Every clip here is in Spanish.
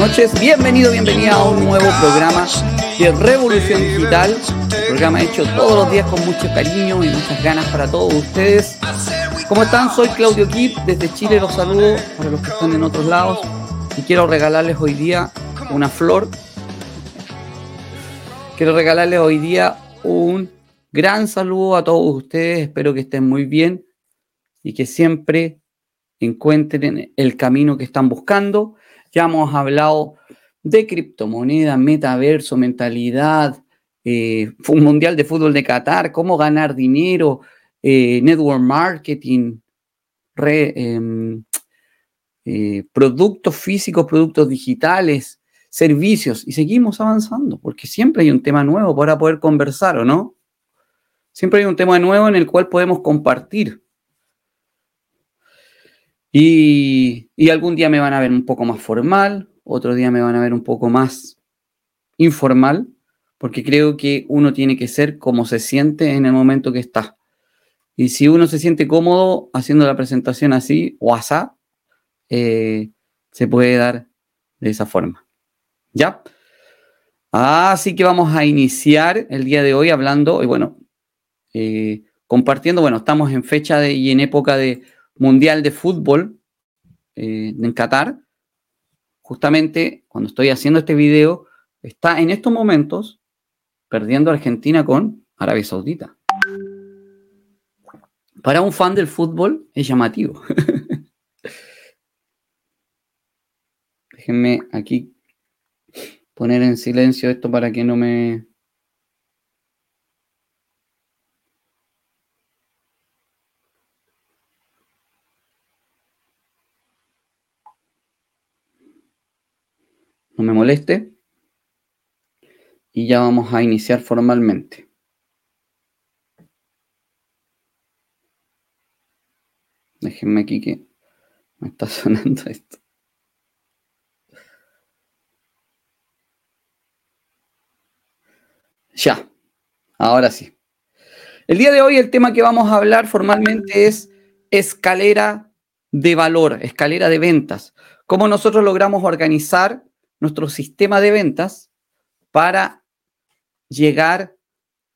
noches. Bienvenido, bienvenida a un nuevo programa de Revolución Digital. Un programa hecho todos los días con mucho cariño y muchas ganas para todos ustedes. ¿Cómo están? Soy Claudio Kip, desde Chile los saludo para los que están en otros lados. Y quiero regalarles hoy día una flor. Quiero regalarles hoy día un gran saludo a todos ustedes. Espero que estén muy bien y que siempre encuentren el camino que están buscando. Ya hemos hablado de criptomonedas, metaverso, mentalidad, eh, un mundial de fútbol de Qatar, cómo ganar dinero, eh, network marketing, em, eh, productos físicos, productos digitales, servicios, y seguimos avanzando, porque siempre hay un tema nuevo para poder conversar, ¿o no? Siempre hay un tema nuevo en el cual podemos compartir. Y, algún día me van a ver un poco más formal, otro día me van a ver un poco más informal, porque creo que uno tiene que ser como se siente en el momento que está. Y si uno se siente cómodo haciendo la presentación así o asá, eh, se puede dar de esa forma. ¿Ya? Así que vamos a iniciar el día de hoy hablando, y bueno, eh, compartiendo, bueno, estamos en fecha de, y en época de Mundial de Fútbol eh, en Qatar, justamente cuando estoy haciendo este video, está en estos momentos perdiendo Argentina con Arabia Saudita. Para un fan del fútbol es llamativo. Déjenme aquí poner en silencio esto para que no me no me moleste. Y ya vamos a iniciar formalmente. Déjenme aquí que me está sonando esto. Ya, ahora sí. El día de hoy el tema que vamos a hablar formalmente es escalera de valor, escalera de ventas. Cómo nosotros logramos organizar nuestro sistema de ventas para llegar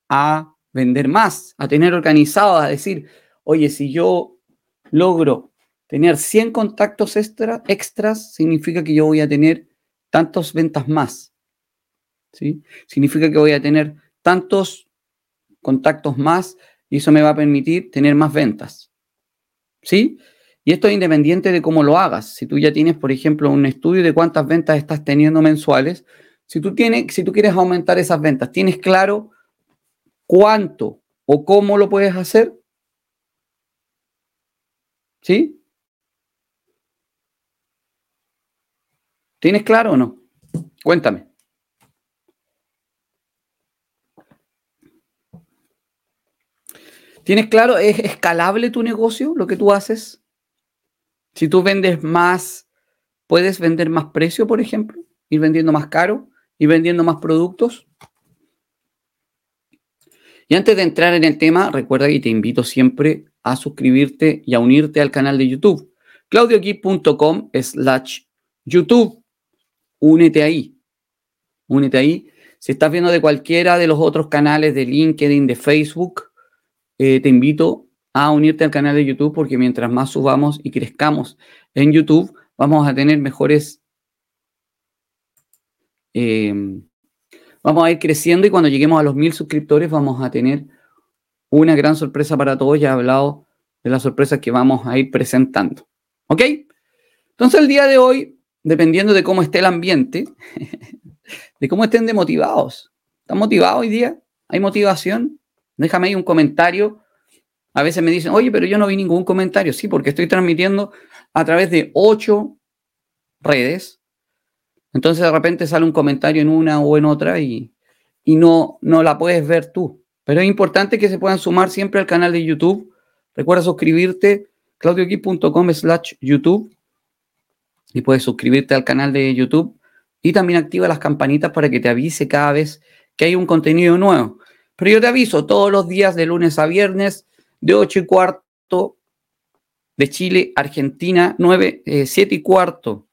a vender más, a tener organizado, a decir, oye, si yo logro tener 100 contactos extra, extras, significa que yo voy a tener tantas ventas más. ¿sí? Significa que voy a tener tantos contactos más y eso me va a permitir tener más ventas. ¿Sí? Y esto es independiente de cómo lo hagas. Si tú ya tienes, por ejemplo, un estudio de cuántas ventas estás teniendo mensuales, si tú, tienes, si tú quieres aumentar esas ventas, ¿tienes claro cuánto o cómo lo puedes hacer? ¿Sí? ¿Tienes claro o no? Cuéntame. ¿Tienes claro? ¿Es escalable tu negocio, lo que tú haces? Si tú vendes más, puedes vender más precio, por ejemplo, ir vendiendo más caro, y vendiendo más productos. Y antes de entrar en el tema, recuerda que te invito siempre a suscribirte y a unirte al canal de YouTube. claudioquip.com slash YouTube. Únete ahí. Únete ahí. Si estás viendo de cualquiera de los otros canales de LinkedIn, de Facebook, eh, te invito a unirte al canal de YouTube porque mientras más subamos y crezcamos en YouTube, vamos a tener mejores... Em, vamos a ir creciendo y cuando lleguemos a los mil suscriptores vamos a tener una gran sorpresa para todos. Ya he hablado de las sorpresas que vamos a ir presentando. ¿Ok? Entonces el día de hoy, dependiendo de cómo esté el ambiente, de cómo estén demotivados. ¿Están motivados hoy día? ¿Hay motivación? Déjame ahí un comentario a veces me dicen, oye, pero yo no vi ningún comentario. Sí, porque estoy transmitiendo a través de ocho redes. Entonces de repente sale un comentario en una o en otra y, no, no la puedes ver tú. Pero es importante que se puedan sumar siempre al canal de YouTube. Recuerda suscribirte, claudioqui.com slash YouTube. Y puedes suscribirte al canal de YouTube. Y también activa las campanitas para que te avise cada vez que hay un contenido nuevo. Pero yo te aviso todos los días de lunes a viernes de 8 y cuarto de Chile, Argentina, 9, 7 eh, y cuarto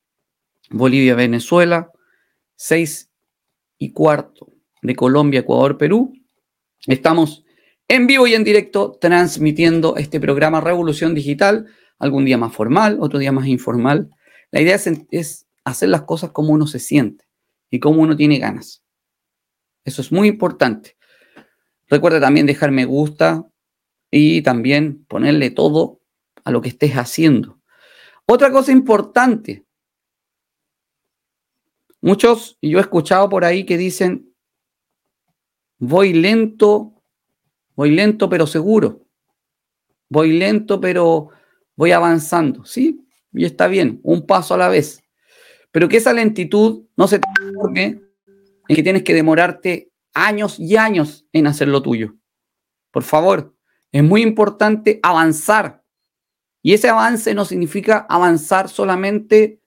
Bolivia, Venezuela, 6 y cuarto de Colombia, Ecuador, Perú. Estamos en vivo y en directo transmitiendo este programa Revolución Digital, algún día más formal, otro día más informal. La idea es, hacer las cosas como uno se siente y como uno tiene ganas. Eso es muy importante. Recuerda también dejar me gusta y también ponerle todo a lo que estés haciendo. Otra cosa importante. Muchos, y yo he escuchado por ahí que dicen, voy lento, voy lento pero seguro. Voy lento pero voy avanzando. Sí, y está bien, un paso a la vez. Pero que esa lentitud no se transforme en que tienes que demorarte años y años en hacer lo tuyo. Por favor, es muy importante avanzar. Y ese avance no significa avanzar solamente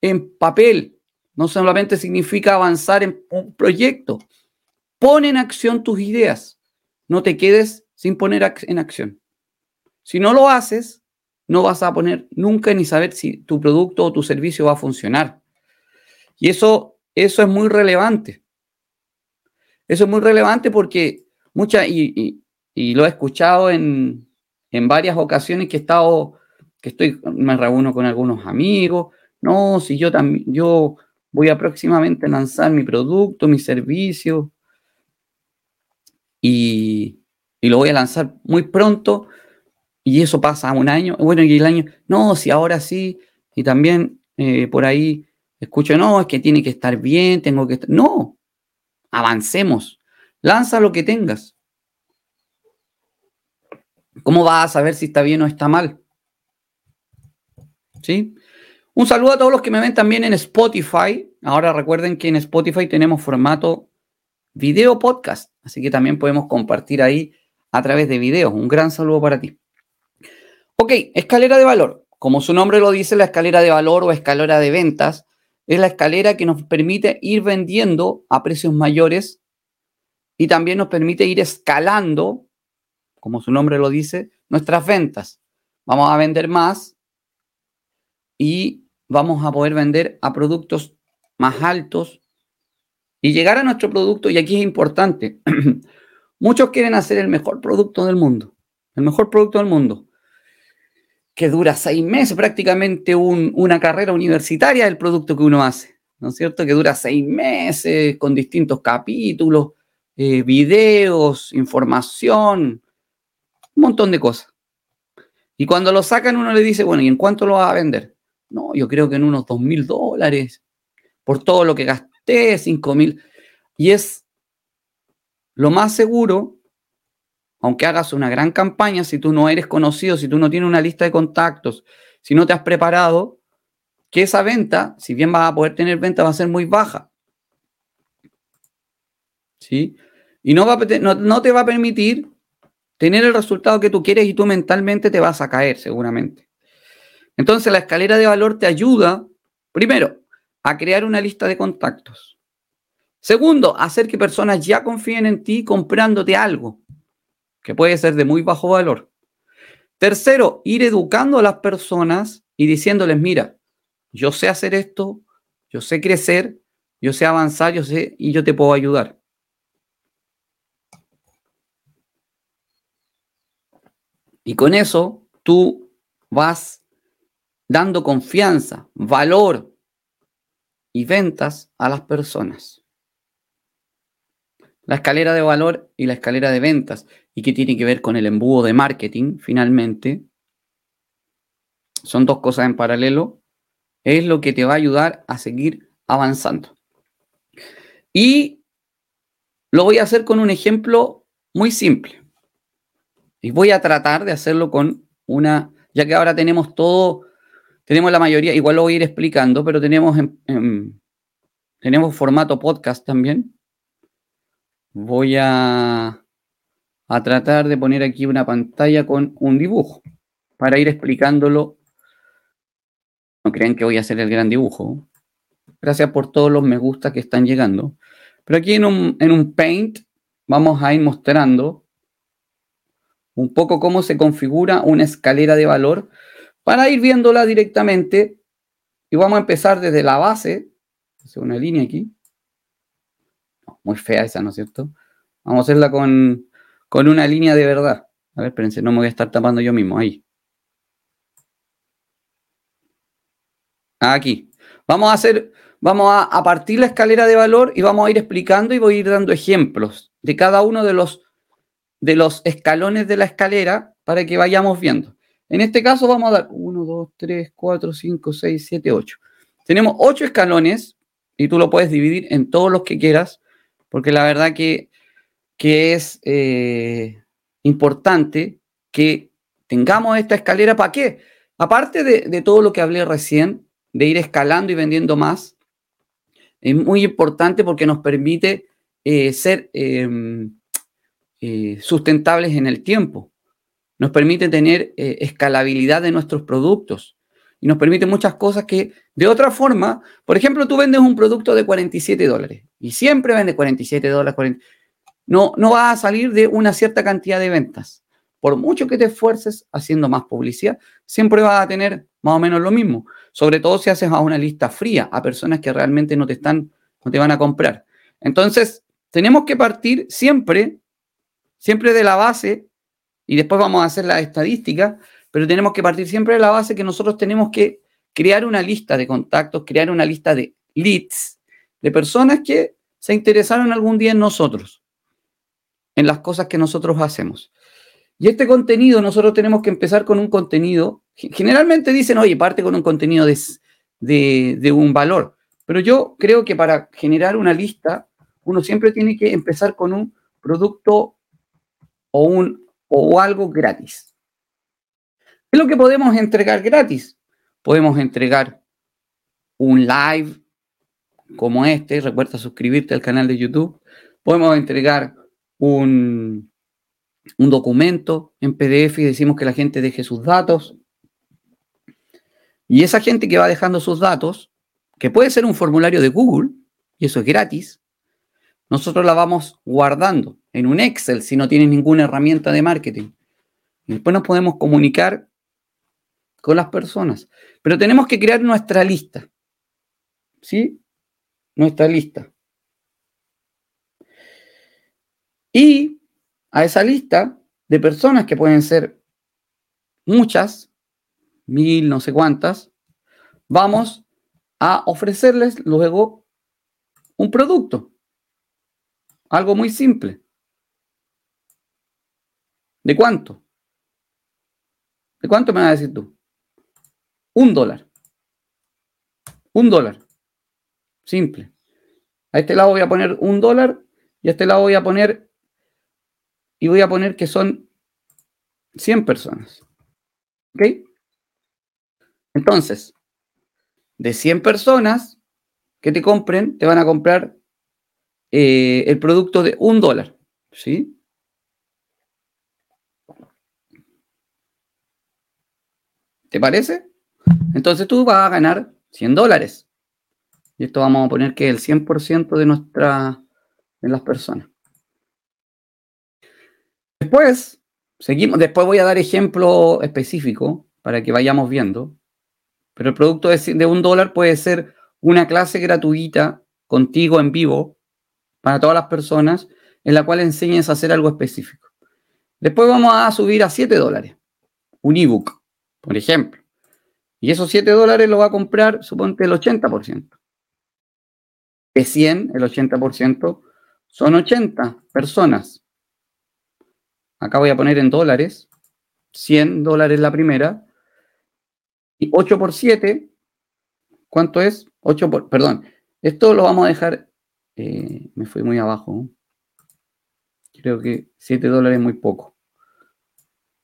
en papel, no solamente significa avanzar en un proyecto. Pon en acción tus ideas. No te quedes sin poner en acción. Si no lo haces, no vas a poner nunca ni saber si tu producto o tu servicio va a funcionar. Y eso, eso es muy relevante. Eso es muy relevante porque mucha, y, lo he escuchado en, en, varias ocasiones que he estado, que estoy, me reúno con algunos amigos. No, si yo también, yo voy a próximamente lanzar mi producto, mi servicio, y, y lo voy a lanzar muy pronto y eso pasa un año, bueno, y el año, no, si ahora sí, y también eh, por ahí escucho, no, es que tiene que estar bien, tengo que estar, no, avancemos, lanza lo que tengas. ¿Cómo vas a saber si está bien o está mal? ¿Sí? Un saludo a todos los que me ven también en Spotify. Ahora recuerden que en Spotify tenemos formato video podcast, así que también podemos compartir ahí a través de videos. Un gran saludo para ti. Ok, escalera de valor. Como su nombre lo dice, la escalera de valor o escalera de ventas es la escalera que nos permite ir vendiendo a precios mayores y también nos permite ir escalando, como su nombre lo dice, nuestras ventas. Vamos a vender más y vamos a poder vender a productos más altos y llegar a nuestro producto, y aquí es importante, muchos quieren hacer el mejor producto del mundo, el mejor producto del mundo que dura seis meses, prácticamente una carrera universitaria el producto que uno hace, ¿no es cierto? Que dura seis meses con distintos capítulos, eh, videos, información, un montón de cosas. Y cuando lo sacan uno le dice, bueno, ¿y en cuánto lo va a vender? No, yo creo que en unos dos mil dólares, por todo lo que gasté, cinco mil. Y es lo más seguro aunque hagas una gran campaña, si tú no eres conocido, si tú no tienes una lista de contactos, si no te has preparado, que esa venta, si bien vas a poder tener venta, va a ser muy baja. ¿Sí? Y no, va no, te va a permitir tener el resultado que tú quieres y tú mentalmente te vas a caer seguramente. Entonces la escalera de valor te ayuda, primero, a crear una lista de contactos. Segundo, hacer que personas ya confíen en ti comprándote algo que puede ser de muy bajo valor. Tercero, ir educando a las personas y diciéndoles, mira, yo sé hacer esto, yo sé crecer, yo sé avanzar, yo sé y yo te puedo ayudar. Y con eso tú vas dando confianza, valor y ventas a las personas. La escalera de valor y la escalera de ventas y que tiene que ver con el embudo de marketing, finalmente, son dos cosas en paralelo, es lo que te va a ayudar a seguir avanzando. Y lo voy a hacer con un ejemplo muy simple. Y voy a tratar de hacerlo con una, ya que ahora tenemos todo, tenemos la mayoría, igual lo voy a ir explicando, pero tenemos, tenemos formato podcast también. Voy a a tratar de poner aquí una pantalla con un dibujo para ir explicándolo. No crean que voy a hacer el gran dibujo. Gracias por todos los me gusta que están llegando. Pero aquí en un, en un Paint vamos a ir mostrando un poco cómo se configura una escalera de valor para ir viéndola directamente. y vamos a empezar desde la base, una línea aquí. muy fea esa, ¿no es cierto? Vamos a hacerla con, con una línea de verdad. A ver, espérense, no me voy a estar tapando yo mismo, ahí. Aquí. Vamos a hacer, vamos a, partir la escalera de valor y vamos a ir explicando y voy a ir dando ejemplos de cada uno de los, de los escalones de la escalera para que vayamos viendo. En este caso vamos a dar 1, 2, 3, 4, 5, 6, 7, 8. Tenemos 8 escalones y tú lo puedes dividir en todos los que quieras, porque la verdad que, que es eh, importante que tengamos esta escalera. ¿Para qué? Aparte de, de todo lo que hablé recién, de ir escalando y vendiendo más, es muy importante porque nos permite eh, ser em, eh, sustentables en el tiempo, nos permite tener eh, escalabilidad de nuestros productos y nos permite muchas cosas que de otra forma, por ejemplo, tú vendes un producto de 47 dólares y siempre vende 47 dólares, no, no va a salir de una cierta cantidad de ventas. Por mucho que te esfuerces haciendo más publicidad, siempre vas a tener más o menos lo mismo. Sobre todo si haces a una lista fría, a personas que realmente no te están, no te van a comprar. Entonces, tenemos que partir siempre, siempre de la base, y después vamos a hacer la estadística, pero tenemos que partir siempre de la base que nosotros tenemos que crear una lista de contactos, crear una lista de leads, de personas que se interesaron algún día en nosotros, en las cosas que nosotros hacemos. Y este contenido, nosotros tenemos que empezar con un contenido Generalmente dicen, oye, parte con un contenido de, un valor, pero yo creo que para generar una lista, uno siempre tiene que empezar con un producto o, un, o algo gratis. ¿Qué es lo que podemos entregar gratis? Podemos entregar un live como este, recuerda suscribirte al canal de YouTube. Podemos entregar un, un documento en PDF y decimos que la gente deje sus datos. Y esa gente que va dejando sus datos, que puede ser un formulario de Google, y eso es gratis, nosotros la vamos guardando en un Excel si no tienes ninguna herramienta de marketing. Y después nos podemos comunicar con las personas. Pero tenemos que crear nuestra lista. ¿Sí? Nuestra lista. Y a esa lista de personas que pueden ser muchas, mil, no sé cuántas, vamos a ofrecerles luego un producto. Algo muy simple. ¿De cuánto? ¿De cuánto me vas a decir tú? Un dólar. Un dólar. Simple. A este lado voy a poner un dólar y a este lado voy a poner y voy a poner que son 100 personas. ¿Ok? Entonces, de 100 personas que te compren, te van a comprar eh, el producto de un dólar. ¿Sí? ¿Te parece? Entonces tú vas a ganar 100 dólares. Y esto vamos a poner que es el 100% de nuestra, de las personas. Después, seguimos, después voy a dar ejemplo específico para que vayamos viendo. Pero el producto de, un dólar puede ser una clase gratuita contigo en vivo para todas las personas en la cual enseñes a hacer algo específico. Después vamos a subir a 7 dólares un ebook, por ejemplo. Y esos 7 dólares lo va a comprar, suponte, el 80%. De 100, el 80% son 80 personas. Acá voy a poner en dólares. 100 dólares la primera, y 8 por 7, ¿cuánto es? 8 por, perdón, esto lo vamos a dejar, eh, me fui muy abajo. Creo que 7 dólares es muy poco.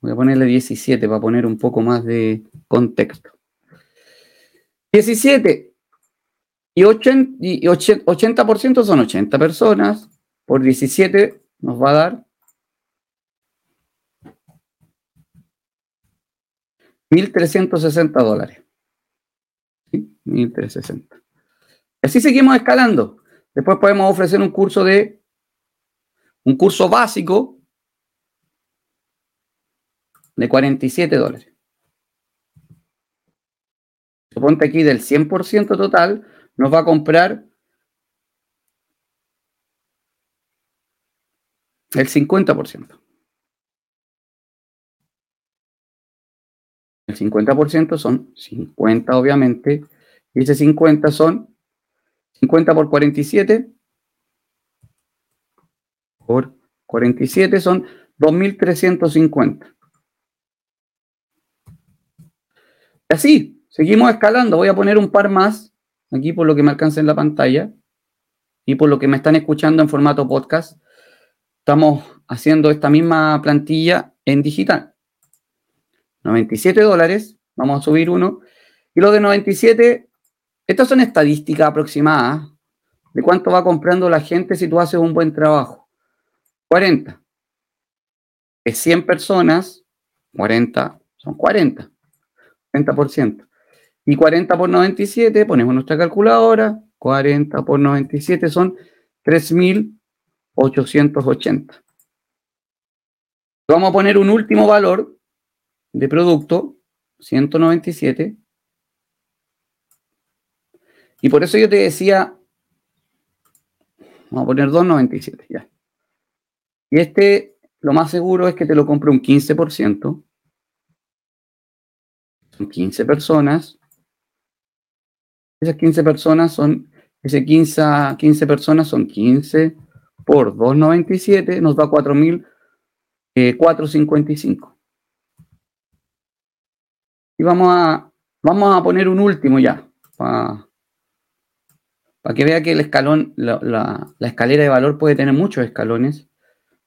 Voy a ponerle 17 para poner un poco más de contexto. 17 y 80%, y 80 son 80 personas. Por 17 nos va a dar 1.360 dólares. ¿Sí? 1.360. Así seguimos escalando. Después podemos ofrecer un curso de un curso básico de 47 dólares. suponte aquí del 100% total, nos va a comprar el 50%. El 50% son 50, obviamente, y ese 50 son 50 por 47 por 47 son 2.350. Así, seguimos escalando. Voy a poner un par más aquí por lo que me alcanza en la pantalla y por lo que me están escuchando en formato podcast. Estamos haciendo esta misma plantilla en digital. 97 dólares, vamos a subir uno. Y lo de 97, estas son estadísticas aproximadas de cuánto va comprando la gente si tú haces un buen trabajo. 40. Es 100 personas, 40, son 40. 40%. Y 40 por 97, ponemos nuestra calculadora, 40 por 97 son 3.880. Vamos a poner un último valor de producto, 197. Y por eso yo te decía, vamos a poner 297, ya. Y este, lo más seguro es que te lo compre un 15%. Son 15 personas. Esas 15 personas son, ese 15, 15 personas son 15 por 297, nos da 4.455. Eh, y vamos a, vamos a poner un último ya, para, que vea que el escalón, la, la escalera de valor puede tener muchos escalones.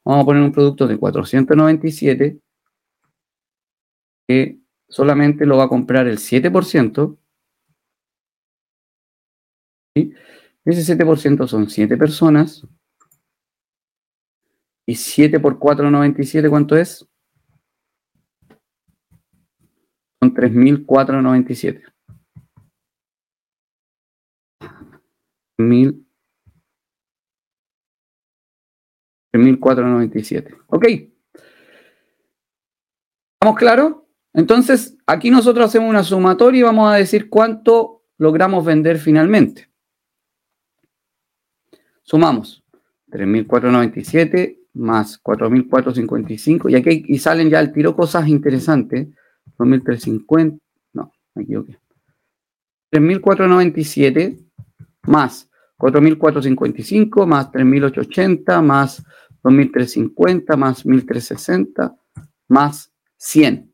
Vamos a poner un producto de 497 que solamente lo va a comprar el 7%. Ese 7% son 7 personas. Y 7 por 497, ¿cuánto es? Son 3.497. 3.497. ¿Ok? ¿Estamos claros? Entonces, aquí nosotros hacemos una sumatoria y vamos a decir cuánto logramos vender finalmente. Sumamos 3.497 más 4.455 y aquí y salen ya al tiro cosas interesantes. 2.350, no, me equivoqué. 3.497 más 4.455 más 3.880 más 2.350 más 1.360 más 100.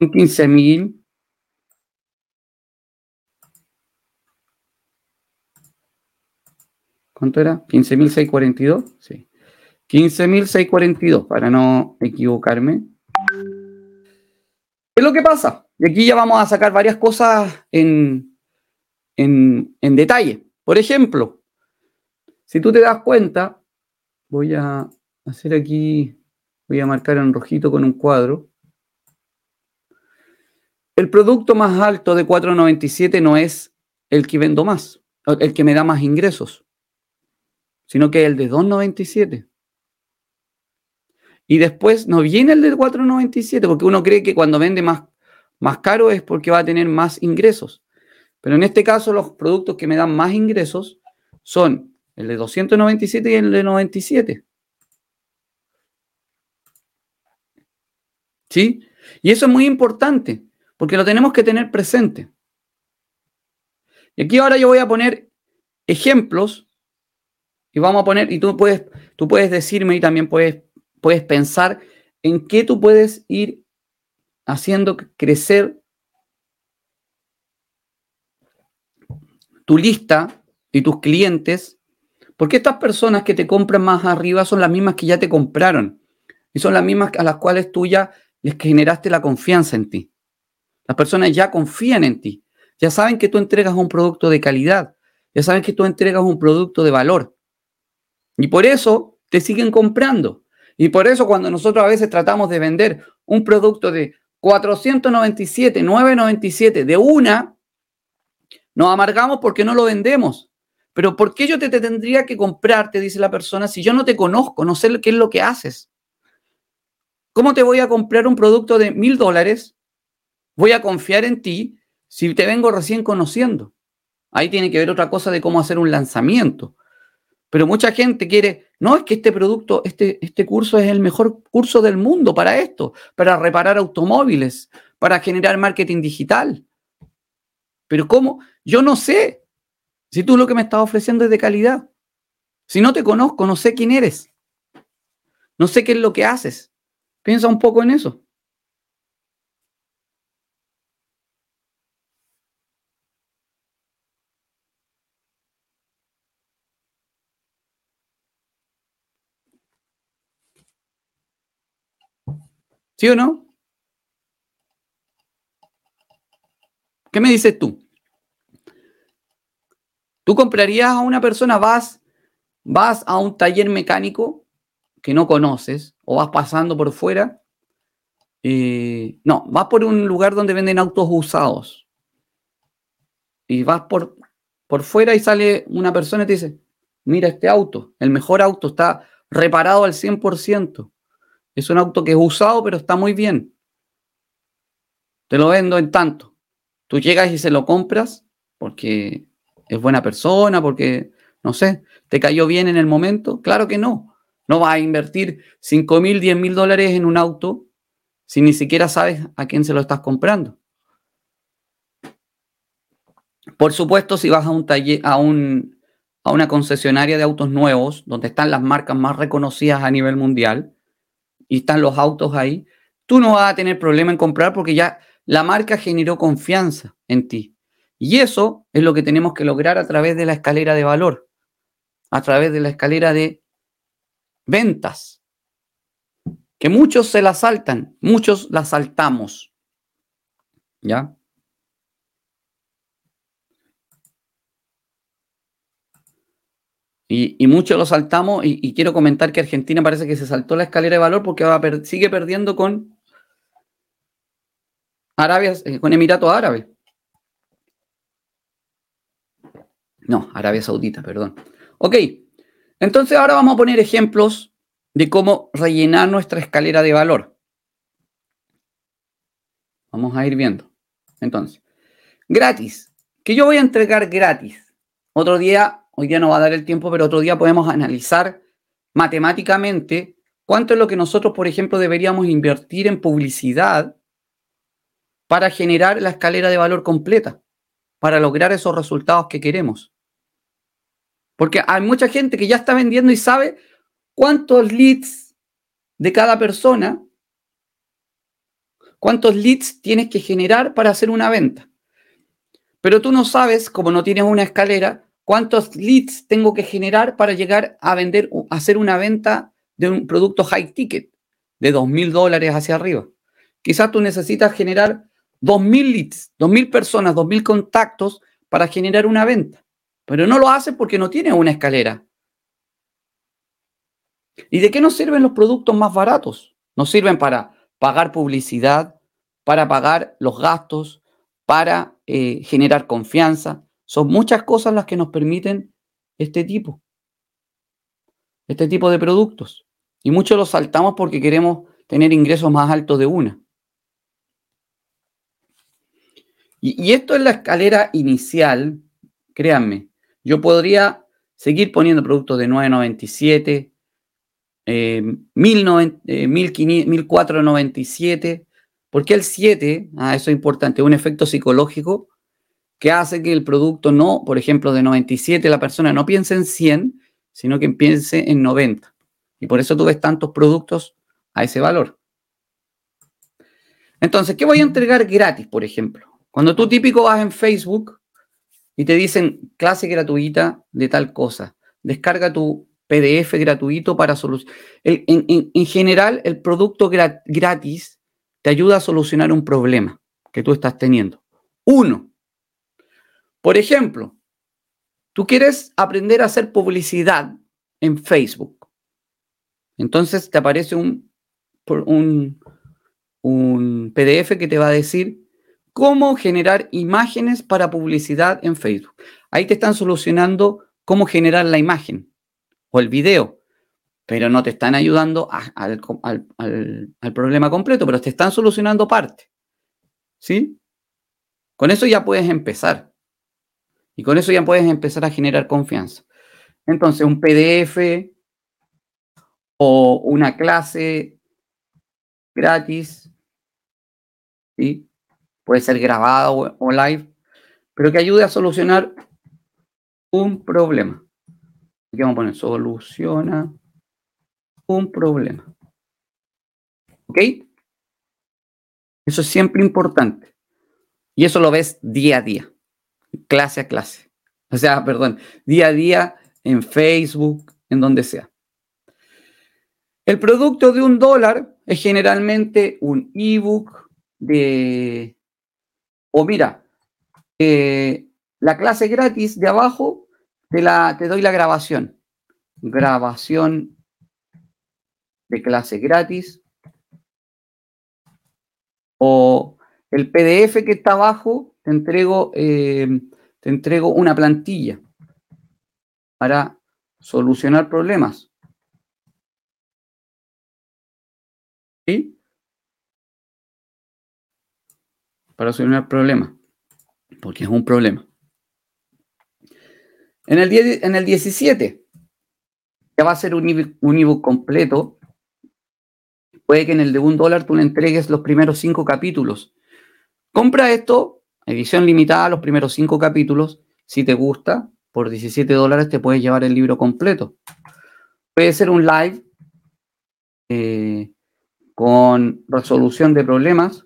15.000 ¿Cuánto era? 15.642. Sí. 15.642, para no equivocarme. ¿Qué es lo que pasa? Y aquí ya vamos a sacar varias cosas en, en, detalle. Por ejemplo, si tú te das cuenta, voy a hacer aquí, voy a marcar en rojito con un cuadro. El producto más alto de 497 no es el que vendo más, el que me da más ingresos, sino que el de 297. Y después no viene el de 497, porque uno cree que cuando vende más, más caro es porque va a tener más ingresos. Pero en este caso los productos que me dan más ingresos son el de 297 y el de 97. ¿Sí? Y eso es muy importante, porque lo tenemos que tener presente. Y aquí ahora yo voy a poner ejemplos y vamos a poner, y tú puedes, tú puedes decirme y también puedes, puedes pensar en qué tú puedes ir haciendo crecer tu lista y tus clientes, porque estas personas que te compran más arriba son las mismas que ya te compraron y son las mismas a las cuales tú ya les generaste la confianza en ti. Las personas ya confían en ti. Ya saben que tú entregas un producto de calidad. Ya saben que tú entregas un producto de valor. Y por eso te siguen comprando. Y por eso cuando nosotros a veces tratamos de vender un producto de 497, 997 de una, nos amargamos porque no lo vendemos. Pero ¿por qué yo te, te tendría que comprar, te dice la persona, si yo no te conozco, no sé qué es lo que haces? ¿Cómo te voy a comprar un producto de mil dólares voy a confiar en ti si te vengo recién conociendo? Ahí tiene que ver otra cosa de cómo hacer un lanzamiento. Pero mucha gente quiere, no, es que este producto, este, este curso es el mejor curso del mundo para esto, para reparar automóviles, para generar marketing digital. Pero ¿cómo? Yo no sé si tú lo que me estás ofreciendo es de calidad. Si no te conozco, no sé quién eres. No sé qué es lo que haces. Piensa un poco en eso. ¿Sí o no? ¿Qué me dices tú? ¿Tú comprarías a una persona, vas, vas a un taller mecánico que no conoces o vas pasando por fuera? Eh, no, vas por un lugar donde venden autos usados y vas por, por fuera y sale una persona y te dice, mira este auto, el mejor auto está reparado al 100%. Es un auto que es usado, pero está muy bien. Te lo vendo en tanto. Tú llegas y se lo compras porque es buena persona, porque, no sé, te cayó bien en el momento. Claro que no. No vas a invertir 5 mil, 10 mil dólares en un auto si ni siquiera sabes a quién se lo estás comprando. Por supuesto, si vas a un taller, a, un, a una concesionaria de autos nuevos, donde están las marcas más reconocidas a nivel mundial, y están los autos ahí, tú no vas a tener problema en comprar porque ya la marca generó confianza en ti. Y eso es lo que tenemos que lograr a través de la escalera de valor, a través de la escalera de ventas, que muchos se la saltan, muchos la saltamos. ¿Ya? Y, muchos lo saltamos y, quiero comentar que Argentina parece que se saltó la escalera de valor porque va sigue perdiendo con Arabia, eh, con Emiratos Árabes. No, Arabia Saudita, perdón. Ok, entonces ahora vamos a poner ejemplos de cómo rellenar nuestra escalera de valor. Vamos a ir viendo. Entonces, gratis. Que yo voy a entregar gratis. Otro día Hoy día no va a dar el tiempo, pero otro día podemos analizar matemáticamente cuánto es lo que nosotros, por ejemplo, deberíamos invertir en publicidad para generar la escalera de valor completa, para lograr esos resultados que queremos. Porque hay mucha gente que ya está vendiendo y sabe cuántos leads de cada persona, cuántos leads tienes que generar para hacer una venta. Pero tú no sabes, como no tienes una escalera, ¿Cuántos leads tengo que generar para llegar a vender, a hacer una venta de un producto high ticket de dos mil dólares hacia arriba? Quizás tú necesitas generar dos mil leads, dos mil personas, dos mil contactos para generar una venta, pero no lo haces porque no tienes una escalera. ¿Y de qué nos sirven los productos más baratos? Nos sirven para pagar publicidad, para pagar los gastos, para eh, generar confianza, son muchas cosas las que nos permiten este tipo, este tipo de productos. Y muchos los saltamos porque queremos tener ingresos más altos de una. Y, esto es la escalera inicial, créanme. Yo podría seguir poniendo productos de 997, eh, 1497. Eh, ¿Por qué el 7? Ah, eso es importante, un efecto psicológico que hace que el producto no, por ejemplo, de 97, la persona no piense en 100, sino que piense en 90. Y por eso tú ves tantos productos a ese valor. Entonces, ¿qué voy a entregar gratis, por ejemplo? Cuando tú típico vas en Facebook y te dicen clase gratuita de tal cosa, descarga tu PDF gratuito para solucionar. En, en, general, el producto gratis te ayuda a solucionar un problema que tú estás teniendo. Uno, por ejemplo, tú quieres aprender a hacer publicidad en Facebook. Entonces te aparece un, un, un PDF que te va a decir cómo generar imágenes para publicidad en Facebook. Ahí te están solucionando cómo generar la imagen o el video, pero no te están ayudando al, al, problema completo, pero te están solucionando parte. ¿Sí? Con eso ya puedes empezar. Y con eso ya puedes empezar a generar confianza. Entonces, un PDF o una clase gratis, ¿sí? Puede ser grabado o live, pero que ayude a solucionar un problema. Aquí vamos a poner soluciona un problema. ¿Ok? Eso es siempre importante. Y eso lo ves día a día, clase a clase. O sea, perdón, día a día en Facebook, en donde sea. El producto de un dólar es generalmente un ebook de... O mira, eh, la clase gratis de abajo te, la, te doy la grabación. Grabación de clase gratis. O el PDF que está abajo, te entrego, eh, te entrego una plantilla para solucionar problemas. ¿Sí? Para solucionar problemas. Porque es un problema. En el, en el 17, ya va a ser un ebook, completo. Puede que en el de un dólar tú le entregues los primeros cinco capítulos. Compra esto, edición limitada, los primeros cinco capítulos. Si te gusta, por 17 dólares te puedes llevar el libro completo. Puede ser un live eh, con resolución de problemas,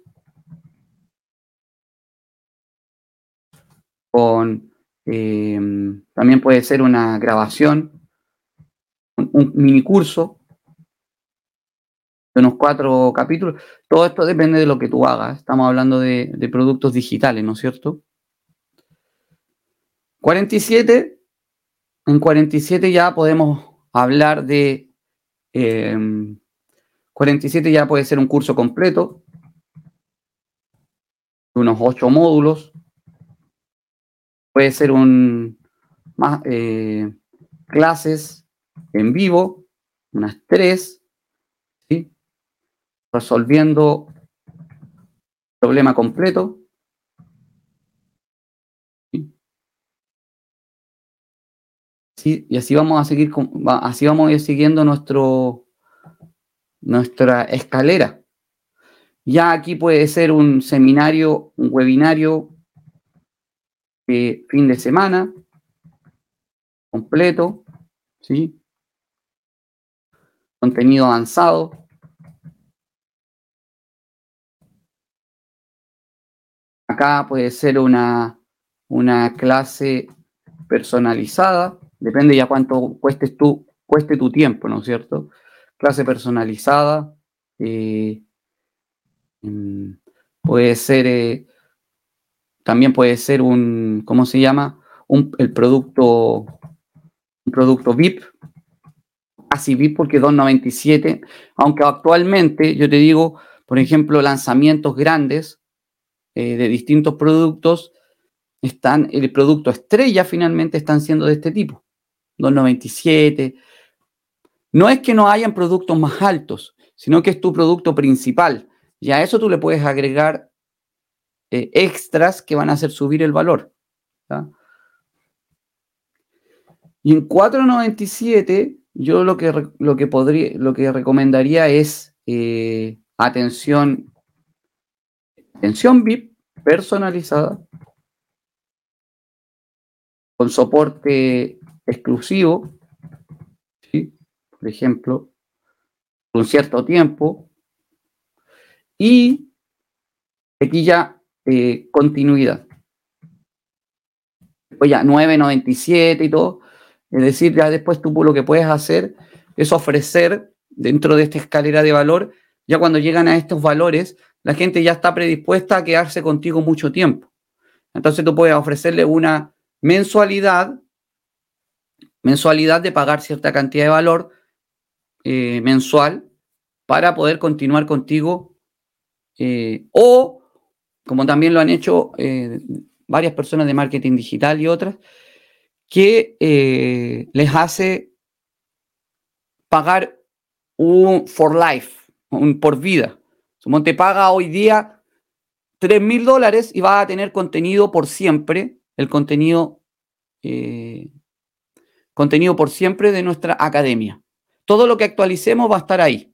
con Em, también puede ser una grabación, un, mini curso de unos cuatro capítulos. Todo esto depende de lo que tú hagas. Estamos hablando de, productos digitales, ¿no es cierto? 47. En 47 ya podemos hablar de... 47 em, ya puede ser un curso completo, unos ocho módulos, Puede ser un más eh, clases en vivo, unas tres, ¿sí? resolviendo problema completo. ¿sí? y así vamos a seguir, así vamos siguiendo nuestro, nuestra escalera. Ya aquí puede ser un seminario, un webinario fin de semana completo, ¿sí? Contenido avanzado. Acá puede ser una, una clase personalizada, depende ya cuánto cuestes cueste tu tiempo, ¿no es cierto? Clase personalizada, eh, mm, puede ser eh, también puede ser un, ¿cómo se llama? Un, el producto, un producto VIP, así VIP porque 2.97, aunque actualmente yo te digo, por ejemplo, lanzamientos grandes eh, de distintos productos, están, el producto estrella finalmente están siendo de este tipo, 2.97. No es que no hayan productos más altos, sino que es tu producto principal. Y a eso tú le puedes agregar eh, extras que van a hacer subir el valor. Y en 497, yo lo que, lo que, podría, lo que recomendaría es eh, atención, atención VIP personalizada, con soporte exclusivo, por ejemplo, un cierto tiempo, y aquí ya eh, continuidad. Pues ya 9.97 y todo. Es decir, ya después tú lo que puedes hacer es ofrecer dentro de esta escalera de valor, ya cuando llegan a estos valores, la gente ya está predispuesta a quedarse contigo mucho tiempo. Entonces tú puedes ofrecerle una mensualidad, mensualidad de pagar cierta cantidad de valor eh, mensual para poder continuar contigo eh, o como también lo han hecho eh, varias personas de marketing digital y otras, que eh, les hace pagar un for life, un por vida. Como te paga hoy día 3 mil dólares y vas a tener contenido por siempre, el contenido, eh, contenido por siempre de nuestra academia. Todo lo que actualicemos va a estar ahí.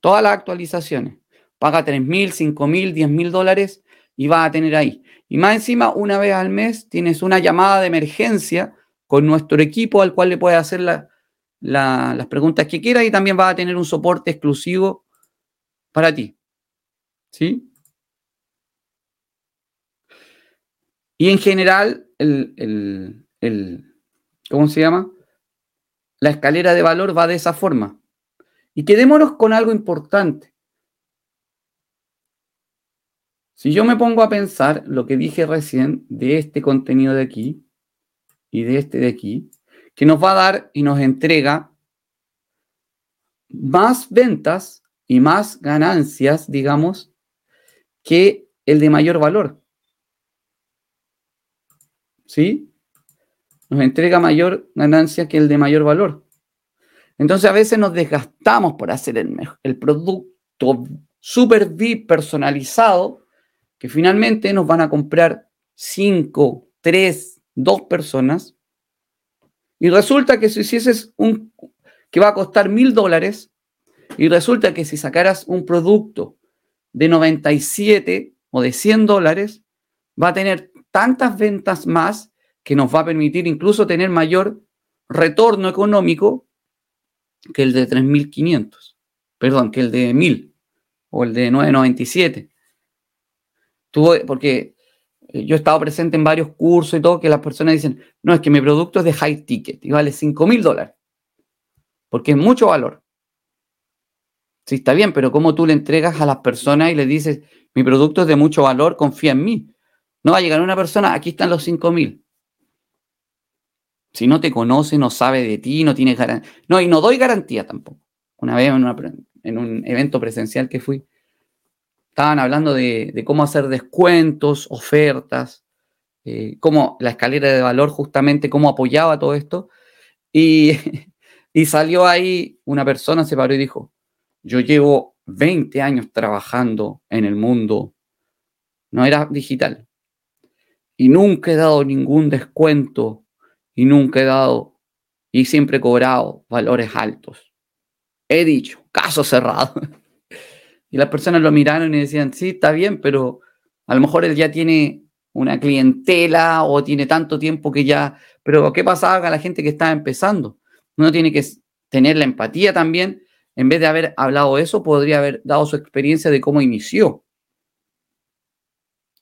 Todas las actualizaciones. Paga 3 mil, 5 mil, 10 mil dólares y vas a tener ahí. Y más encima, una vez al mes tienes una llamada de emergencia con nuestro equipo al cual le puedes hacer las preguntas que quieras y también vas a tener un soporte exclusivo para ti. ¿Sí? Y en general, el, ¿cómo se llama? La escalera de valor va de esa forma. Y quedémonos con algo importante. Si yo me pongo a pensar lo que dije recién de este contenido de aquí y de este de aquí, que nos va a dar y nos entrega más ventas y más ganancias, digamos, que el de mayor valor. ¿sí? Nos entrega mayor ganancia que el de mayor valor. Entonces a veces nos desgastamos por hacer el, el producto super personalizado que finalmente nos van a comprar 5, 3, 2 personas. Y resulta que si hicieses un que va a costar mil dólares y resulta que si sacaras un producto de 97 o de 100 dólares, va a tener tantas ventas más que nos va a permitir incluso tener mayor retorno económico que el de 3.500, perdón, que el de 1.000 o el de 997. Tuvo, porque eh, yo he estado presente en varios cursos y todo que las personas dicen, no, es que mi producto es de high ticket y vale 5.000 dólares, porque es mucho valor. Sí, está bien, pero ¿cómo tú le entregas a las personas y le dices, mi producto es de mucho valor, confía en mí? No va a llegar una persona, aquí están los 5.000. Si no te conoce, no sabe de ti, no tiene garantía. No, y no doy garantía tampoco. Una vez en, un evento presencial que fui, estaban hablando de, cómo hacer descuentos, ofertas, eh, cómo la escalera de valor justamente, cómo apoyaba todo esto. Y, y salió ahí una persona, se paró y dijo, yo llevo 20 años trabajando en el mundo, no era digital, y nunca he dado ningún descuento y nunca he dado y siempre he cobrado valores altos. He dicho, caso cerrado. Y las personas lo miraron y decían, sí, está bien, pero a lo mejor él ya tiene una clientela o tiene tanto tiempo que ya, pero ¿qué pasaba con la gente que estaba empezando? Uno tiene que tener la empatía también. En vez de haber hablado eso, podría haber dado su experiencia de cómo inició.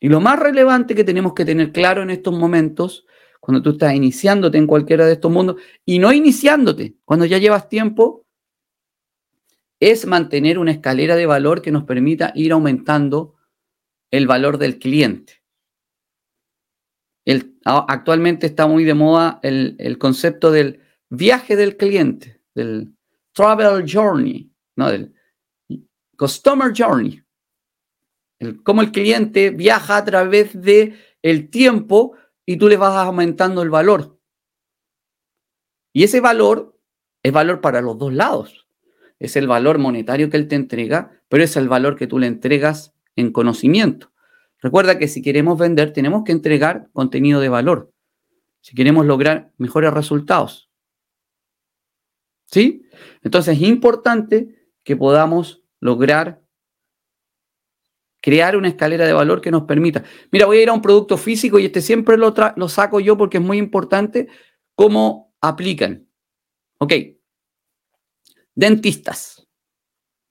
Y lo más relevante que tenemos que tener claro en estos momentos, cuando tú estás iniciándote en cualquiera de estos mundos, y no iniciándote, cuando ya llevas tiempo, es mantener una escalera de valor que nos permita ir aumentando el valor del cliente. actualmente está muy de moda el, el, concepto del viaje del cliente, del travel journey, no, del customer journey cómo el cliente viaja a través de el tiempo y tú le vas aumentando el valor. Y ese valor es valor para los dos lados. Es el valor monetario que él te entrega, pero es el valor que tú le entregas en conocimiento. Recuerda que si queremos vender, tenemos que entregar contenido de valor. Si queremos lograr mejores resultados. ¿Sí? Entonces es importante que podamos lograr crear una escalera de valor que nos permita. Mira, voy a ir a un producto físico y este siempre lo, lo saco yo porque es muy importante cómo aplican. Ok. Dentistas.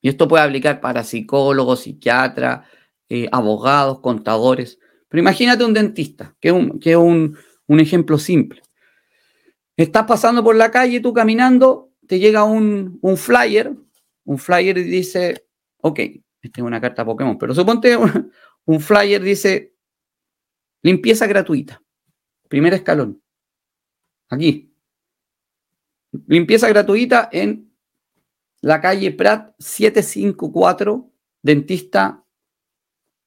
Y esto puede aplicar para psicólogos, psiquiatras, eh, abogados, contadores. Pero imagínate un dentista, que es, un, que un, un ejemplo simple. Estás pasando por la calle, tú caminando, te llega un, un flyer, un flyer dice, ok, esta es una carta Pokémon, pero suponte un, flyer dice limpieza gratuita. Primer escalón. Aquí. Limpieza gratuita en la calle Prat 754, dentista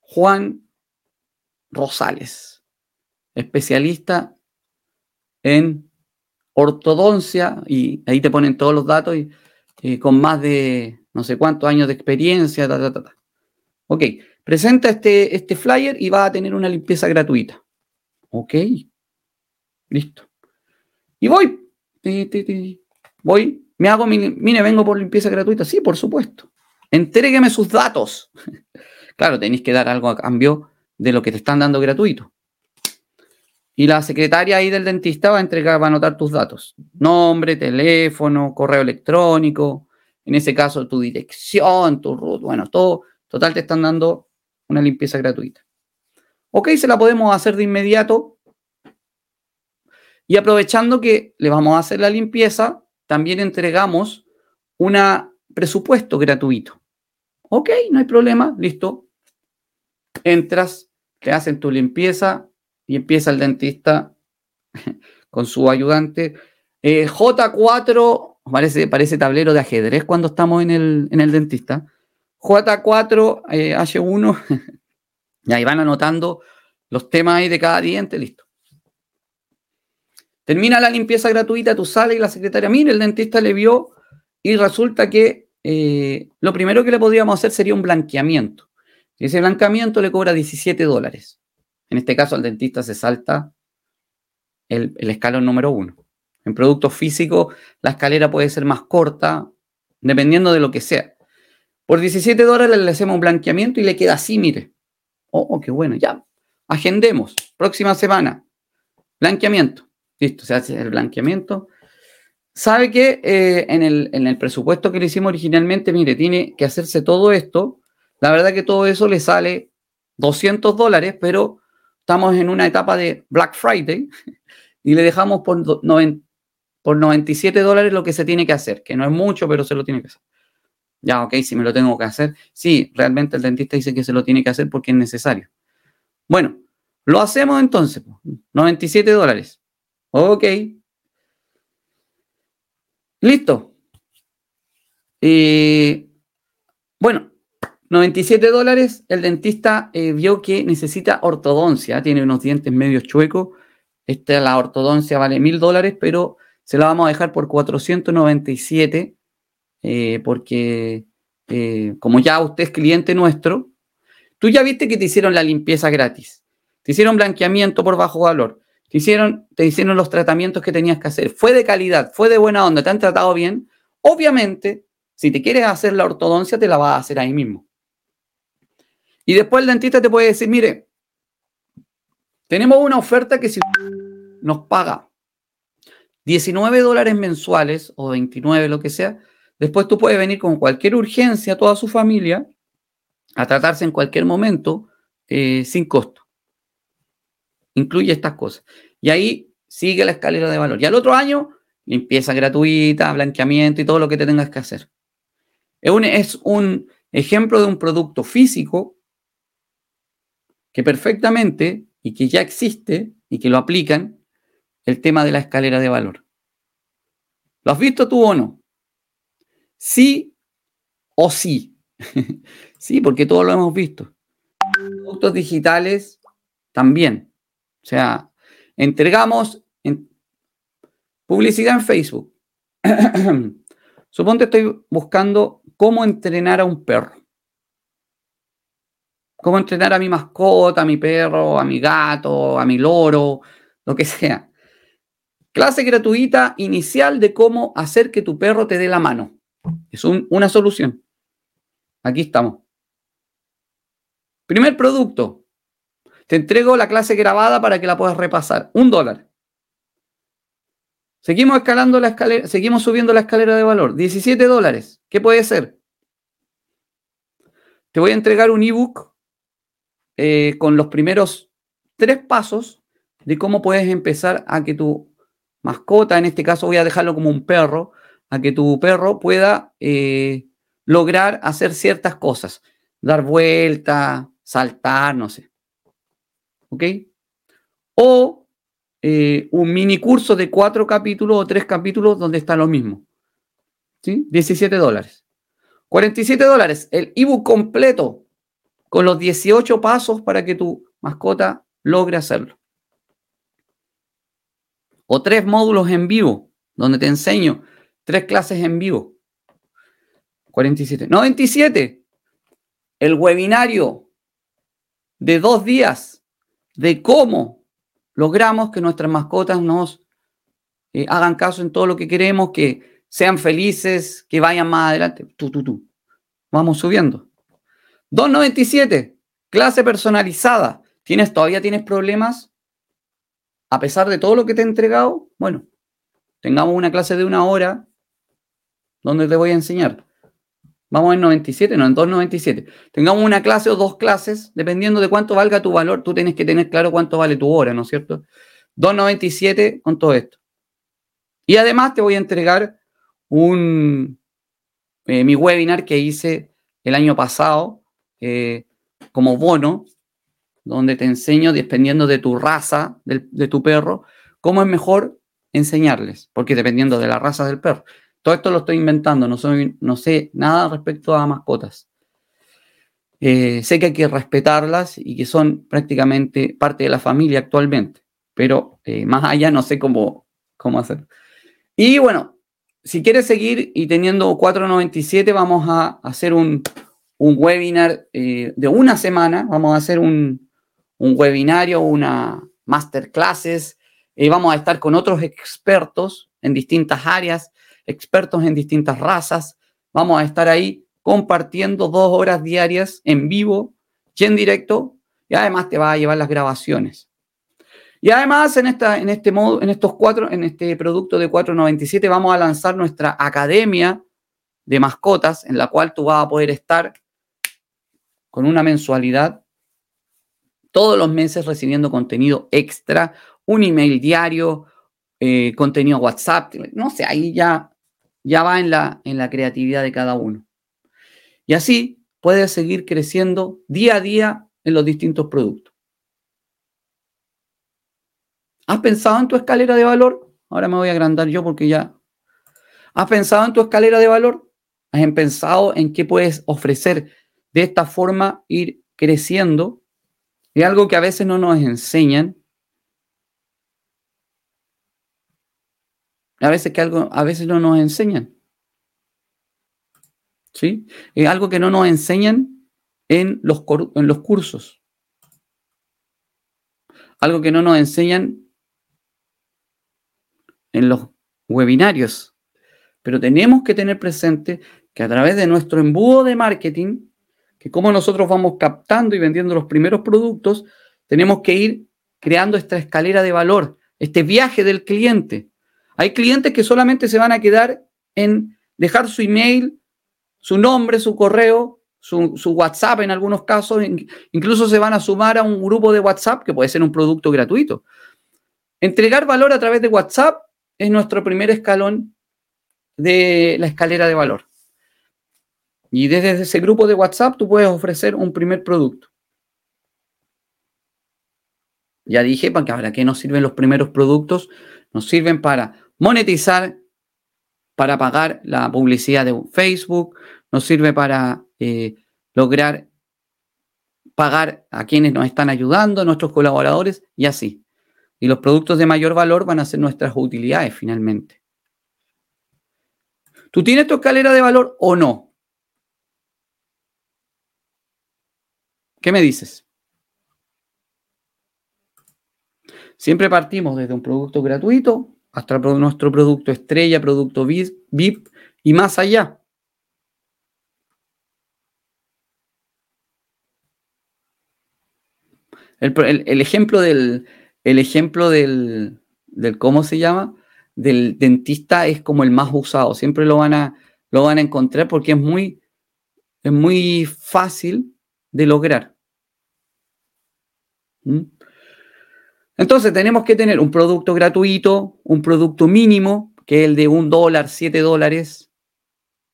Juan Rosales, especialista en ortodoncia, y ahí te ponen todos los datos, y, con más de no sé cuántos años de experiencia, ta, ta, Ok, presenta este, este flyer y va a tener una limpieza gratuita. Ok. Listo. Y voy. Voy. Me hago mi. Mire, vengo por limpieza gratuita. Sí, por supuesto. Entrégueme sus datos. claro, tenéis que dar algo a cambio de lo que te están dando gratuito. Y la secretaria ahí del dentista va a entregar, va a anotar tus datos. Nombre, teléfono, correo electrónico, en ese caso tu dirección, tu root, bueno, todo. Total, te están dando una limpieza gratuita. Ok, se la podemos hacer de inmediato. Y aprovechando que le vamos a hacer la limpieza, también entregamos un presupuesto gratuito. Ok, no hay problema, listo. Entras, te hacen tu limpieza y empieza el dentista con su ayudante. Eh, J4, parece, parece tablero de ajedrez cuando estamos en el, en el dentista. J4, H1, y ahí van anotando los temas ahí de cada diente, listo. Termina la limpieza gratuita, tú sales y la secretaria, mire, el dentista le vio y resulta que eh, lo primero que le podríamos hacer sería un blanqueamiento. Y ese blanqueamiento le cobra 17 dólares. En este caso, al dentista se salta el, escalón número uno. En productos físicos, la escalera puede ser más corta, dependiendo de lo que sea. Por 17 dólares le hacemos un blanqueamiento y le queda así, mire. Oh, oh, qué bueno, ya. Agendemos. Próxima semana. Blanqueamiento. Listo, se hace el blanqueamiento. Sabe que eh, en, el, en el presupuesto que le hicimos originalmente, mire, tiene que hacerse todo esto. La verdad que todo eso le sale 200 dólares, pero estamos en una etapa de Black Friday y le dejamos por, por 97 dólares lo que se tiene que hacer, que no es mucho, pero se lo tiene que hacer. Ya, ok, si me lo tengo que hacer. Sí, realmente el dentista dice que se lo tiene que hacer porque es necesario. Bueno, lo hacemos entonces. 97 dólares. Ok. Listo. Eh, bueno, 97 dólares. El dentista eh, vio que necesita ortodoncia. Tiene unos dientes medio chuecos. Esta, la ortodoncia vale 1000 dólares, pero se la vamos a dejar por 497 eh, porque eh, como ya usted es cliente nuestro, tú ya viste que te hicieron la limpieza gratis, te hicieron blanqueamiento por bajo valor, te hicieron, los tratamientos que tenías que hacer, fue de calidad, fue de buena onda, te han tratado bien. Obviamente, si te quieres hacer la ortodoncia, te la vas a hacer ahí mismo. Y después el dentista te puede decir, mire, tenemos una oferta que si nos paga 19 dólares mensuales o 29, lo que sea, Después tú puedes venir con cualquier urgencia toda su familia a tratarse en cualquier momento eh, sin costo. Incluye estas cosas. Y ahí sigue la escalera de valor. Y al otro año, limpieza gratuita, blanqueamiento y todo lo que te tengas que hacer. Es un, es un ejemplo de un producto físico que perfectamente y que ya existe y que lo aplican el tema de la escalera de valor. ¿Lo has visto tú o no? Sí o sí. sí, porque todos lo hemos visto. Productos digitales también. O sea, entregamos publicidad en Facebook. Suponte estoy buscando cómo entrenar a un perro. Cómo entrenar a mi mascota, a mi perro, a mi gato, a mi loro, lo que sea. Clase gratuita inicial de cómo hacer que tu perro te dé la mano. Es una solución. Aquí estamos. Primer producto. Te entrego la clase grabada para que la puedas repasar. Un dólar. Seguimos escalando la escalera, seguimos subiendo la escalera de valor. 17 dólares. ¿Qué puede ser? Te voy a entregar un ebook eh, con los primeros tres pasos de cómo puedes empezar a que tu mascota, en este caso voy a dejarlo como un perro, a que tu perro pueda eh, lograr hacer ciertas cosas, dar vuelta, saltar, no sé. ¿Ok? O eh, un mini curso de cuatro capítulos o tres capítulos donde está lo mismo. ¿Sí? 17 dólares. 47 dólares, el ebook completo con los 18 pasos para que tu mascota logre hacerlo. O tres módulos en vivo donde te enseño Tres clases en vivo. 47. 97. El webinario de dos días de cómo logramos que nuestras mascotas nos eh, hagan caso en todo lo que queremos, que sean felices, que vayan más adelante. Tú, tú, tú. Vamos subiendo. 297, clase personalizada. ¿Tienes, ¿Todavía tienes problemas? A pesar de todo lo que te he entregado, bueno, tengamos una clase de una hora donde te voy a enseñar. Vamos en 97, no, en 297. Tengamos una clase o dos clases, dependiendo de cuánto valga tu valor. Tú tienes que tener claro cuánto vale tu hora, ¿no es cierto? 297 con todo esto. Y además te voy a entregar un, eh, mi webinar que hice el año pasado eh, como bono, donde te enseño, dependiendo de tu raza, de tu perro, cómo es mejor enseñarles, porque dependiendo de la raza del perro. Todo esto lo estoy inventando, no, soy, no sé nada respecto a mascotas. Eh, sé que hay que respetarlas y que son prácticamente parte de la familia actualmente, pero eh, más allá no sé cómo, cómo hacer. Y bueno, si quieres seguir y teniendo 497, vamos a hacer un, webinar eh, de una semana, vamos a hacer un, un webinario, una masterclasses, vamos a estar con otros expertos en distintas áreas expertos en distintas razas. Vamos a estar ahí compartiendo dos horas diarias en vivo y en directo y además te va a llevar las grabaciones. Y además en, esta, en este modo, en estos cuatro, en este producto de 497 vamos a lanzar nuestra academia de mascotas en la cual tú vas a poder estar con una mensualidad todos los meses recibiendo contenido extra, un email diario, eh, contenido WhatsApp, no sé, ahí ya ya va en la, en la creatividad de cada uno. Y así puedes seguir creciendo día a día en los distintos productos. ¿Has pensado en tu escalera de valor? Ahora me voy a agrandar yo porque ya... ¿Has pensado en tu escalera de valor? ¿Has pensado en qué puedes ofrecer de esta forma ir creciendo? Es algo que a veces no nos enseñan A veces que algo, a veces no nos enseñan. ¿Sí? Es algo que no nos enseñan en los, en los cursos. Algo que no nos enseñan en los webinarios. Pero tenemos que tener presente que a través de nuestro embudo de marketing, que como nosotros vamos captando y vendiendo los primeros productos, tenemos que ir creando esta escalera de valor, este viaje del cliente. Hay clientes que solamente se van a quedar en dejar su email, su nombre, su correo, su, WhatsApp en algunos casos, incluso se van a sumar a un grupo de WhatsApp que puede ser un producto gratuito. Entregar valor a través de WhatsApp es nuestro primer escalón de la escalera de valor. Y desde ese grupo de WhatsApp tú puedes ofrecer un primer producto. Ya dije, ¿para qué nos sirven los primeros productos? Nos sirven para monetizar para pagar la publicidad de Facebook, nos sirve para eh, lograr pagar a quienes nos están ayudando, nuestros colaboradores y así. Y los productos de mayor valor van a ser nuestras utilidades finalmente. ¿Tú tienes tu escalera de valor o no? ¿Qué me dices? Siempre partimos desde un producto gratuito hasta nuestro producto estrella, producto VIP y más allá. El, ejemplo del, el ejemplo del, del, ¿cómo se llama? Del dentista es como el más usado. Siempre lo van a, lo van a encontrar porque es muy, es muy fácil de lograr. ¿Mm? Entonces tenemos que tener un producto gratuito, un producto mínimo, que es el de un dólar, siete dólares.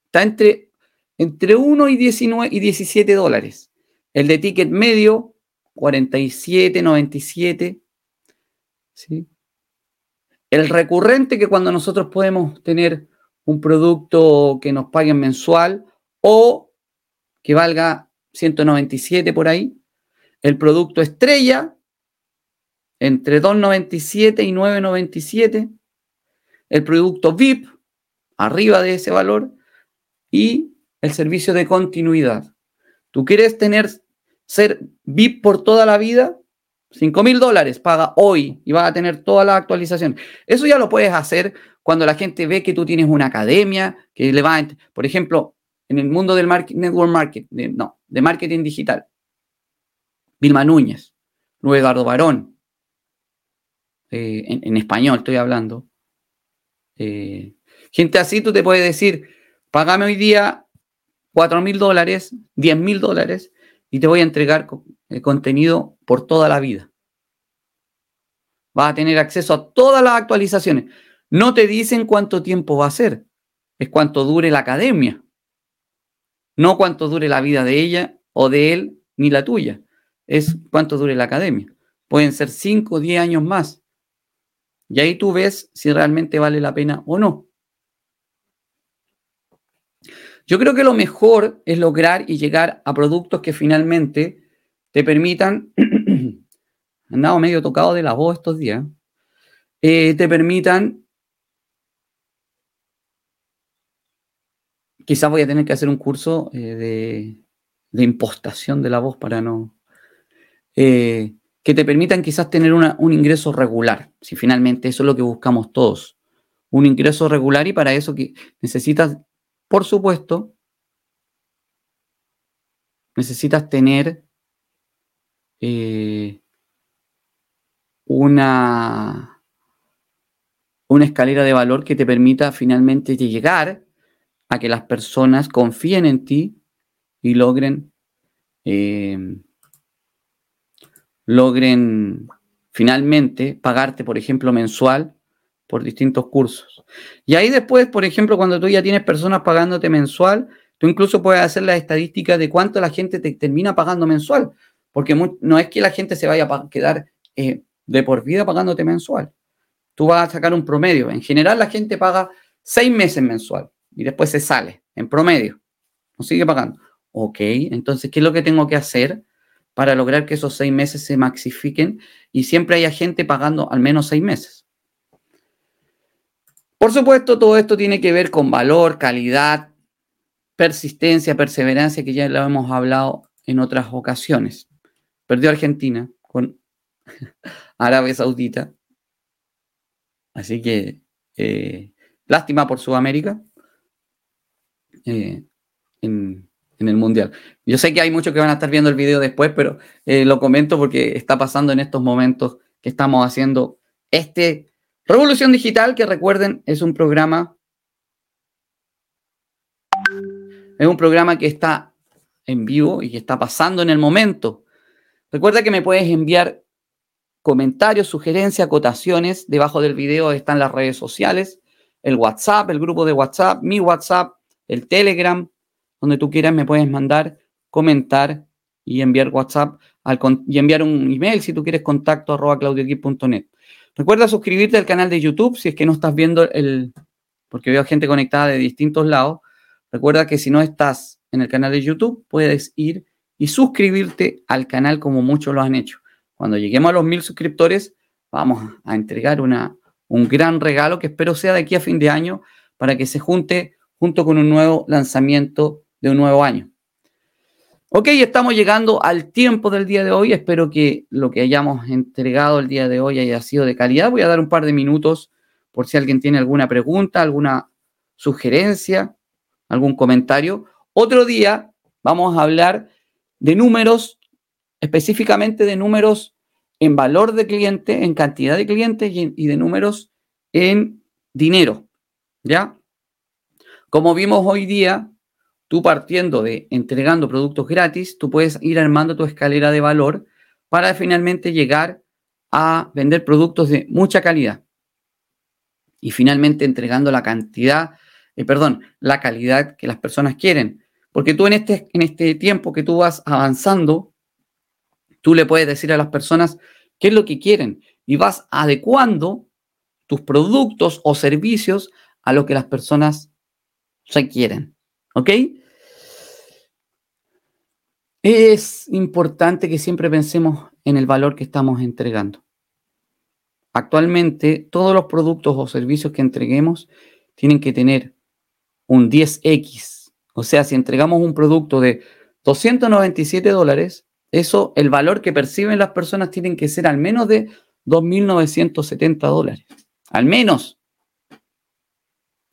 Está entre, entre 1 y, 19, y 17 dólares. El de ticket medio, 47, 97. ¿sí? El recurrente, que cuando nosotros podemos tener un producto que nos paguen mensual o que valga 197 por ahí. El producto estrella, entre 2,97 y 9,97. El producto VIP, arriba de ese valor. Y el servicio de continuidad. Tú quieres tener ser VIP por toda la vida, 5 mil dólares paga hoy y vas a tener toda la actualización. Eso ya lo puedes hacer cuando la gente ve que tú tienes una academia, que le va, por ejemplo, en el mundo del network marketing, no, de marketing digital. Vilma Núñez, Luis Eduardo Barón, eh, en, español estoy hablando. Eh, gente así, tú te puedes decir, págame hoy día 4 mil dólares, 10 mil dólares, y te voy a entregar el contenido por toda la vida. Vas a tener acceso a todas las actualizaciones. No te dicen cuánto tiempo va a ser, es cuánto dure la academia. No cuánto dure la vida de ella o de él, ni la tuya. Es cuánto dure la academia. Pueden ser 5 o 10 años más. Y ahí tú ves si realmente vale la pena o no. Yo creo que lo mejor es lograr y llegar a productos que finalmente te permitan, andado medio tocado de la voz estos días, eh, te permitan, quizás voy a tener que hacer un curso eh, de, impostación de la voz para no, eh, que te permitan quizás tener un ingreso regular, si finalmente eso es lo que buscamos todos, un ingreso regular y para eso que necesitas por supuesto, necesitas tener eh, una, una escalera de valor que te permita finalmente llegar a que las personas confíen en ti y logren, eh, logren finalmente pagarte, por ejemplo, mensual por distintos cursos. Y ahí después, por ejemplo, cuando tú ya tienes personas pagándote mensual, tú incluso puedes hacer la estadística de cuánto la gente te termina pagando mensual, porque no es que la gente se vaya a quedar eh, de por vida pagándote mensual. Tú vas a sacar un promedio. En general la gente paga seis meses mensual y después se sale, en promedio. No sigue pagando. Ok, entonces, ¿qué es lo que tengo que hacer para lograr que esos seis meses se maxifiquen y siempre haya gente pagando al menos seis meses? Por supuesto, todo esto tiene que ver con valor, calidad, persistencia, perseverancia, que ya lo hemos hablado en otras ocasiones. Perdió Argentina con Arabia Saudita. Así que eh, lástima por Sudamérica eh, en, el Mundial. Yo sé que hay muchos que van a estar viendo el video después, pero eh, lo comento porque está pasando en estos momentos que estamos haciendo este Revolución Digital, que recuerden, es un programa. Es un programa que está en vivo y que está pasando en el momento. Recuerda que me puedes enviar comentarios, sugerencias, acotaciones. Debajo del video están las redes sociales, el WhatsApp, el grupo de WhatsApp, mi WhatsApp, el Telegram, donde tú quieras me puedes mandar, comentar y enviar WhatsApp y enviar un email si tú quieres contacto arroba claudioquip.net. Recuerda suscribirte al canal de YouTube si es que no estás viendo el, porque veo gente conectada de distintos lados. Recuerda que si no estás en el canal de YouTube, puedes ir y suscribirte al canal como muchos lo han hecho. Cuando lleguemos a los mil suscriptores, vamos a entregar una, un gran regalo que espero sea de aquí a fin de año para que se junte junto con un nuevo lanzamiento de un nuevo año. Ok, estamos llegando al tiempo del día de hoy. Espero que lo que hayamos entregado el día de hoy haya sido de calidad. Voy a dar un par de minutos por si alguien tiene alguna pregunta, alguna sugerencia, algún comentario. Otro día vamos a hablar de números, específicamente de números en valor de cliente, en cantidad de clientes y, de números en dinero. ¿Ya? Como vimos hoy día, tú partiendo de entregando productos gratis, tú puedes ir armando tu escalera de valor para finalmente llegar a vender productos de mucha calidad. Y finalmente entregando la cantidad, eh, perdón, la calidad que las personas quieren. Porque tú en este, en este tiempo que tú vas avanzando, tú le puedes decir a las personas qué es lo que quieren y vas adecuando tus productos o servicios a lo que las personas requieren. ¿Ok? Es importante que siempre pensemos en el valor que estamos entregando. Actualmente, todos los productos o servicios que entreguemos tienen que tener un 10X. O sea, si entregamos un producto de 297 dólares, eso, el valor que perciben las personas tienen que ser al menos de 2.970 dólares. Al menos.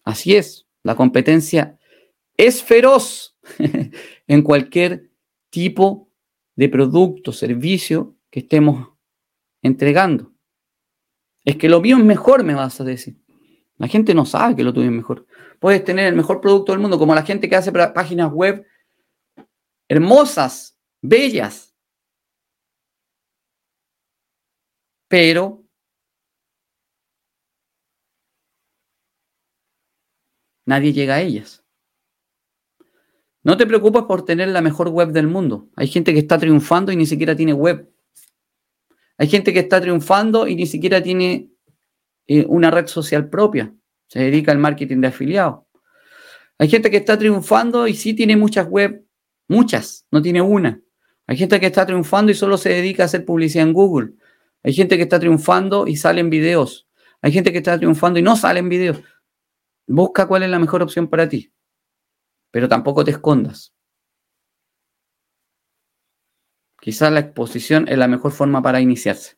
Así es, la competencia es feroz en cualquier tipo de producto, servicio que estemos entregando. Es que lo mío es mejor, me vas a decir. La gente no sabe que lo tuyo es mejor. Puedes tener el mejor producto del mundo, como la gente que hace páginas web hermosas, bellas. Pero nadie llega a ellas. No te preocupes por tener la mejor web del mundo. Hay gente que está triunfando y ni siquiera tiene web. Hay gente que está triunfando y ni siquiera tiene eh, una red social propia. Se dedica al marketing de afiliados. Hay gente que está triunfando y sí tiene muchas web, muchas, no tiene una. Hay gente que está triunfando y solo se dedica a hacer publicidad en Google. Hay gente que está triunfando y salen videos. Hay gente que está triunfando y no salen videos. Busca cuál es la mejor opción para ti. Pero tampoco te escondas. Quizás la exposición es la mejor forma para iniciarse.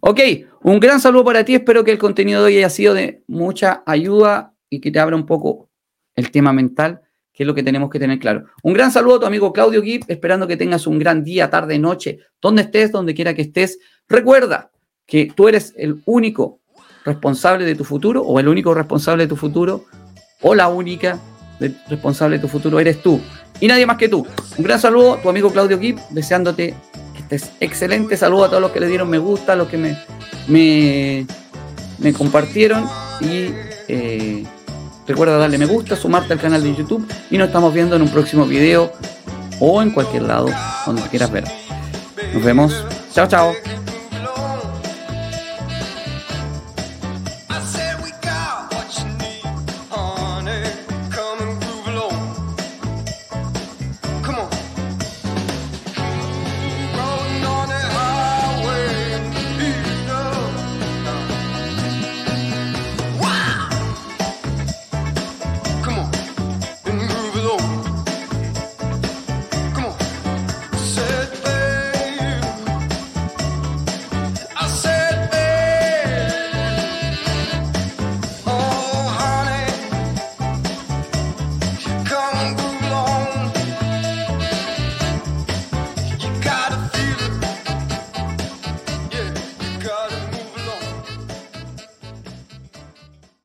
Ok, un gran saludo para ti. Espero que el contenido de hoy haya sido de mucha ayuda y que te abra un poco el tema mental, que es lo que tenemos que tener claro. Un gran saludo a tu amigo Claudio Gibb, esperando que tengas un gran día, tarde, noche, donde estés, donde quiera que estés. Recuerda que tú eres el único responsable de tu futuro o el único responsable de tu futuro o la única responsable de tu futuro eres tú y nadie más que tú. Un gran saludo, tu amigo Claudio Gibb, deseándote que estés excelente. Saludo a todos los que le dieron me gusta, a los que me, me, compartieron y eh, recuerda darle me gusta, sumarte al canal de YouTube y nos estamos viendo en un próximo video o en cualquier lado donde quieras ver. Nos vemos. Chao, chao.